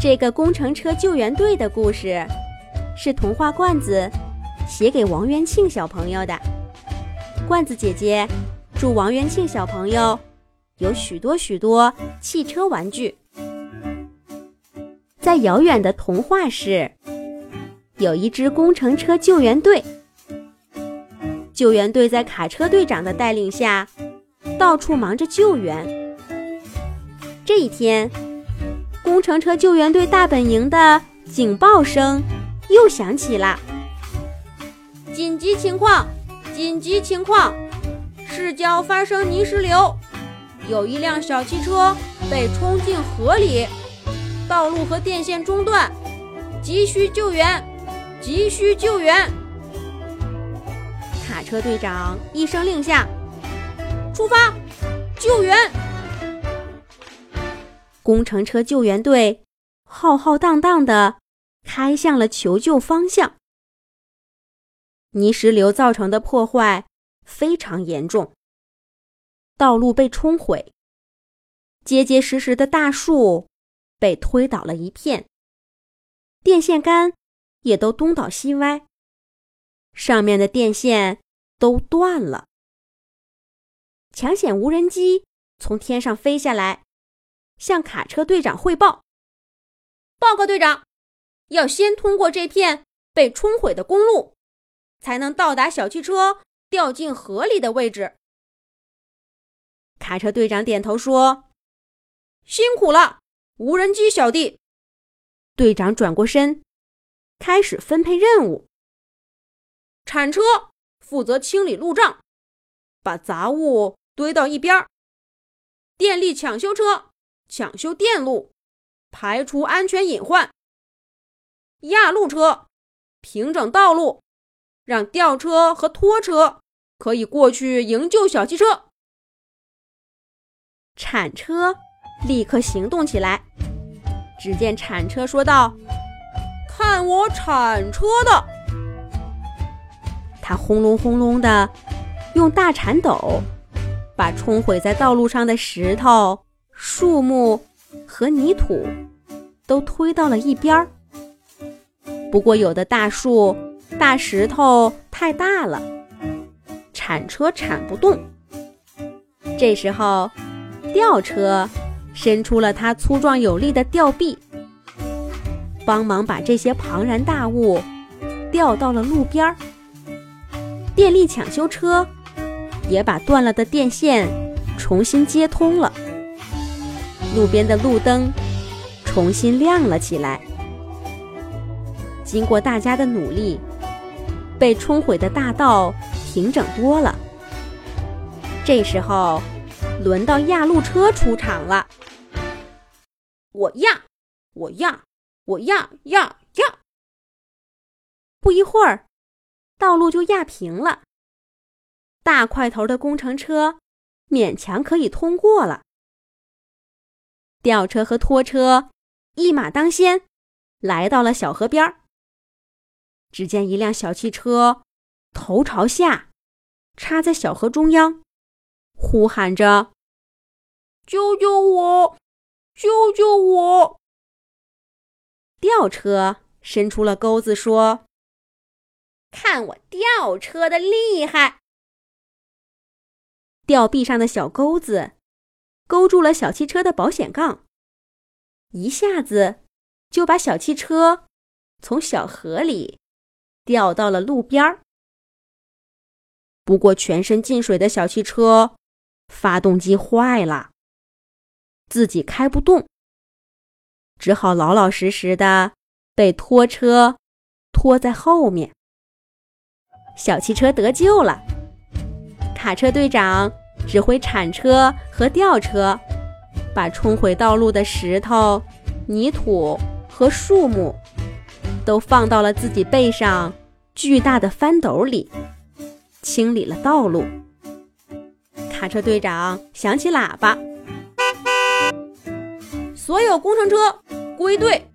这个工程车救援队的故事，是童话罐子写给王元庆小朋友的。罐子姐姐祝王元庆小朋友有许多许多汽车玩具。在遥远的童话市，有一支工程车救援队。救援队在卡车队长的带领下，到处忙着救援。这一天。工程车救援队大本营的警报声又响起了。紧急情况！紧急情况！市郊发生泥石流，有一辆小汽车被冲进河里，道路和电线中断，急需救援！急需救援！卡车队长一声令下，出发，救援！工程车救援队浩浩荡荡地开向了求救方向。泥石流造成的破坏非常严重，道路被冲毁，结结实实的大树被推倒了一片，电线杆也都东倒西歪，上面的电线都断了。抢险无人机从天上飞下来。向卡车队长汇报。报告队长，要先通过这片被冲毁的公路，才能到达小汽车掉进河里的位置。卡车队长点头说：“辛苦了，无人机小弟。”队长转过身，开始分配任务。铲车负责清理路障，把杂物堆到一边。电力抢修车。抢修电路，排除安全隐患。压路车平整道路，让吊车和拖车可以过去营救小汽车。铲车立刻行动起来。只见铲车说道：“看我铲车的！”他轰隆轰隆的用大铲斗把冲毁在道路上的石头。树木和泥土都推到了一边儿。不过，有的大树、大石头太大了，铲车铲不动。这时候，吊车伸出了它粗壮有力的吊臂，帮忙把这些庞然大物吊到了路边儿。电力抢修车也把断了的电线重新接通了。路边的路灯重新亮了起来。经过大家的努力，被冲毁的大道平整多了。这时候，轮到压路车出场了。我压，我压，我压压压。不一会儿，道路就压平了。大块头的工程车勉强可以通过了。吊车和拖车一马当先，来到了小河边儿。只见一辆小汽车头朝下，插在小河中央，呼喊着：“救救我！救救我！”吊车伸出了钩子，说：“看我吊车的厉害！”吊臂上的小钩子。勾住了小汽车的保险杠，一下子就把小汽车从小河里掉到了路边儿。不过，全身进水的小汽车发动机坏了，自己开不动，只好老老实实的被拖车拖在后面。小汽车得救了，卡车队长。指挥铲车和吊车，把冲毁道路的石头、泥土和树木，都放到了自己背上巨大的翻斗里，清理了道路。卡车队长响起喇叭，所有工程车归队，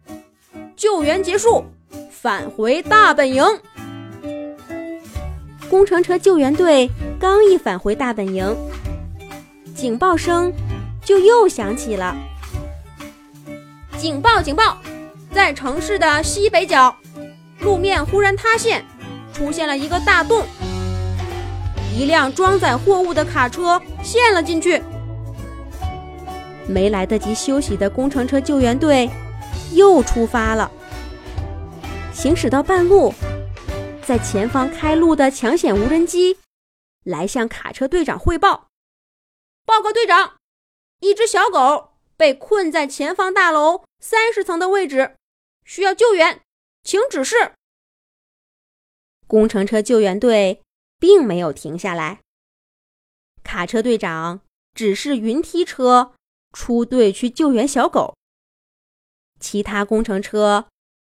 救援结束，返回大本营。工程车救援队刚一返回大本营。警报声就又响起了。警报！警报！在城市的西北角，路面忽然塌陷，出现了一个大洞，一辆装载货物的卡车陷了进去。没来得及休息的工程车救援队又出发了。行驶到半路，在前方开路的抢险无人机来向卡车队长汇报：“报告队长，一只小狗被困在前方大楼三十层的位置。”需要救援，请指示。工程车救援队并没有停下来。卡车队长指示云梯车出队去救援小狗，其他工程车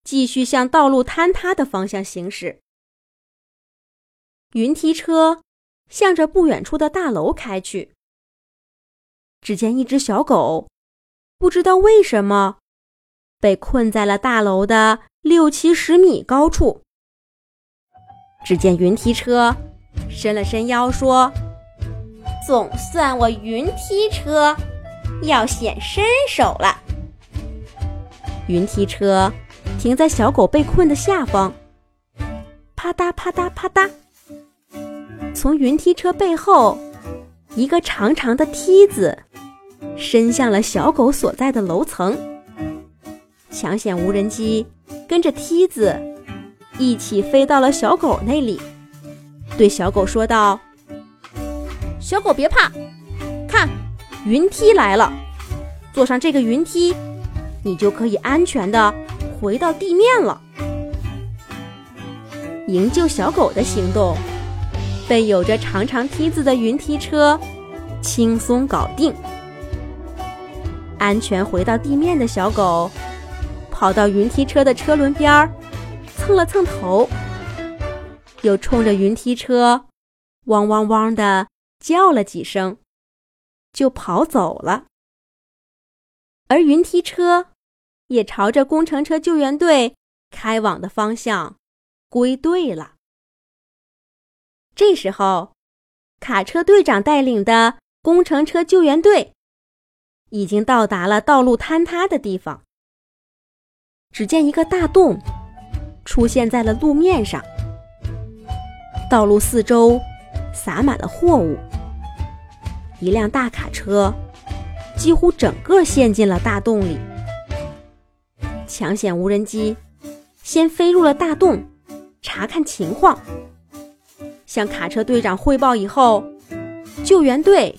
继续向道路坍塌的方向行驶。云梯车向着不远处的大楼开去。只见一只小狗，不知道为什么。被困在了大楼的六七十米高处。只见云梯车伸了伸腰，说：“总算我云梯车要显身手了。”云梯车停在小狗被困的下方，啪嗒啪嗒啪嗒。从云梯车背后，一个长长的梯子伸向了小狗所在的楼层。抢险无人机跟着梯子一起飞到了小狗那里，对小狗说道：“小狗别怕，看，云梯来了，坐上这个云梯，你就可以安全的回到地面了。”营救小狗的行动被有着长长梯子的云梯车轻松搞定，安全回到地面的小狗。跑到云梯车的车轮边儿，蹭了蹭头，又冲着云梯车汪汪汪的叫了几声，就跑走了。而云梯车也朝着工程车救援队开往的方向归队了。这时候，卡车队长带领的工程车救援队已经到达了道路坍塌的地方。只见一个大洞出现在了路面上，道路四周洒满了货物，一辆大卡车几乎整个陷进了大洞里。抢险无人机先飞入了大洞，查看情况，向卡车队长汇报以后，救援队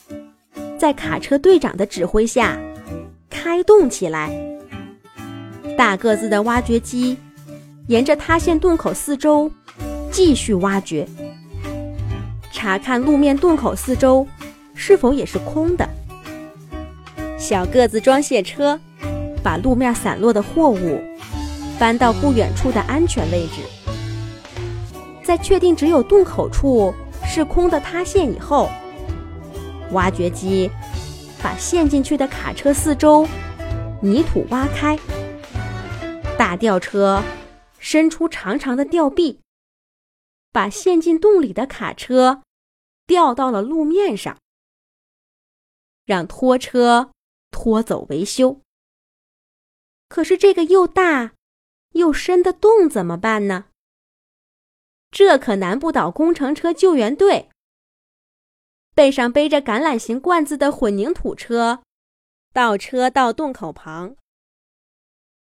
在卡车队长的指挥下开动起来。大个子的挖掘机沿着塌陷洞口四周继续挖掘，查看路面洞口四周是否也是空的。小个子装卸车把路面散落的货物搬到不远处的安全位置。在确定只有洞口处是空的塌陷以后，挖掘机把陷进去的卡车四周泥土挖开。大吊车伸出长长的吊臂，把陷进洞里的卡车吊到了路面上，让拖车拖走维修。可是这个又大又深的洞怎么办呢？这可难不倒工程车救援队。背上背着橄榄形罐子的混凝土车倒车到洞口旁。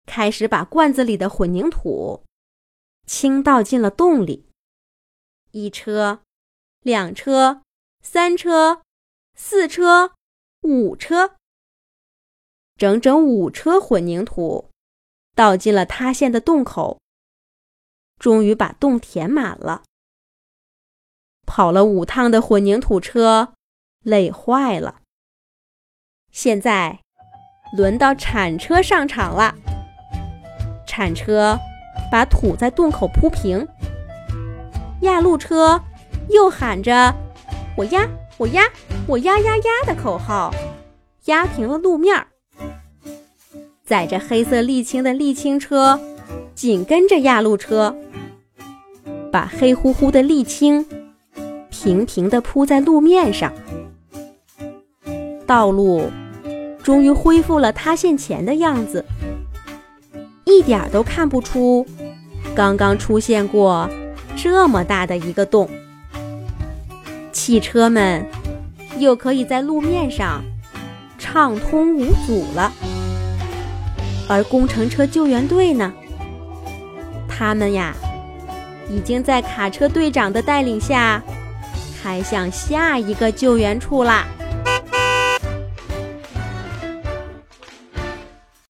开始把罐子里的混凝土倾倒进了洞里。一车、两车、三车、四车、五车，整整五车混凝土倒进了塌陷的洞口，终于把洞填满了。跑了五趟的混凝土车累坏了。现在轮到铲车上场了。铲车把土在洞口铺平，压路车又喊着“我压我压我压压压”的口号，压平了路面。载着黑色沥青的沥青车紧跟着压路车，把黑乎乎的沥青平平地铺在路面上，道路终于恢复了塌陷前的样子。一点都看不出刚刚出现过这么大的一个洞。汽车们又可以在路面上畅通无阻了，而工程车救援队呢？他们呀，已经在卡车队长的带领下开向下一个救援处啦。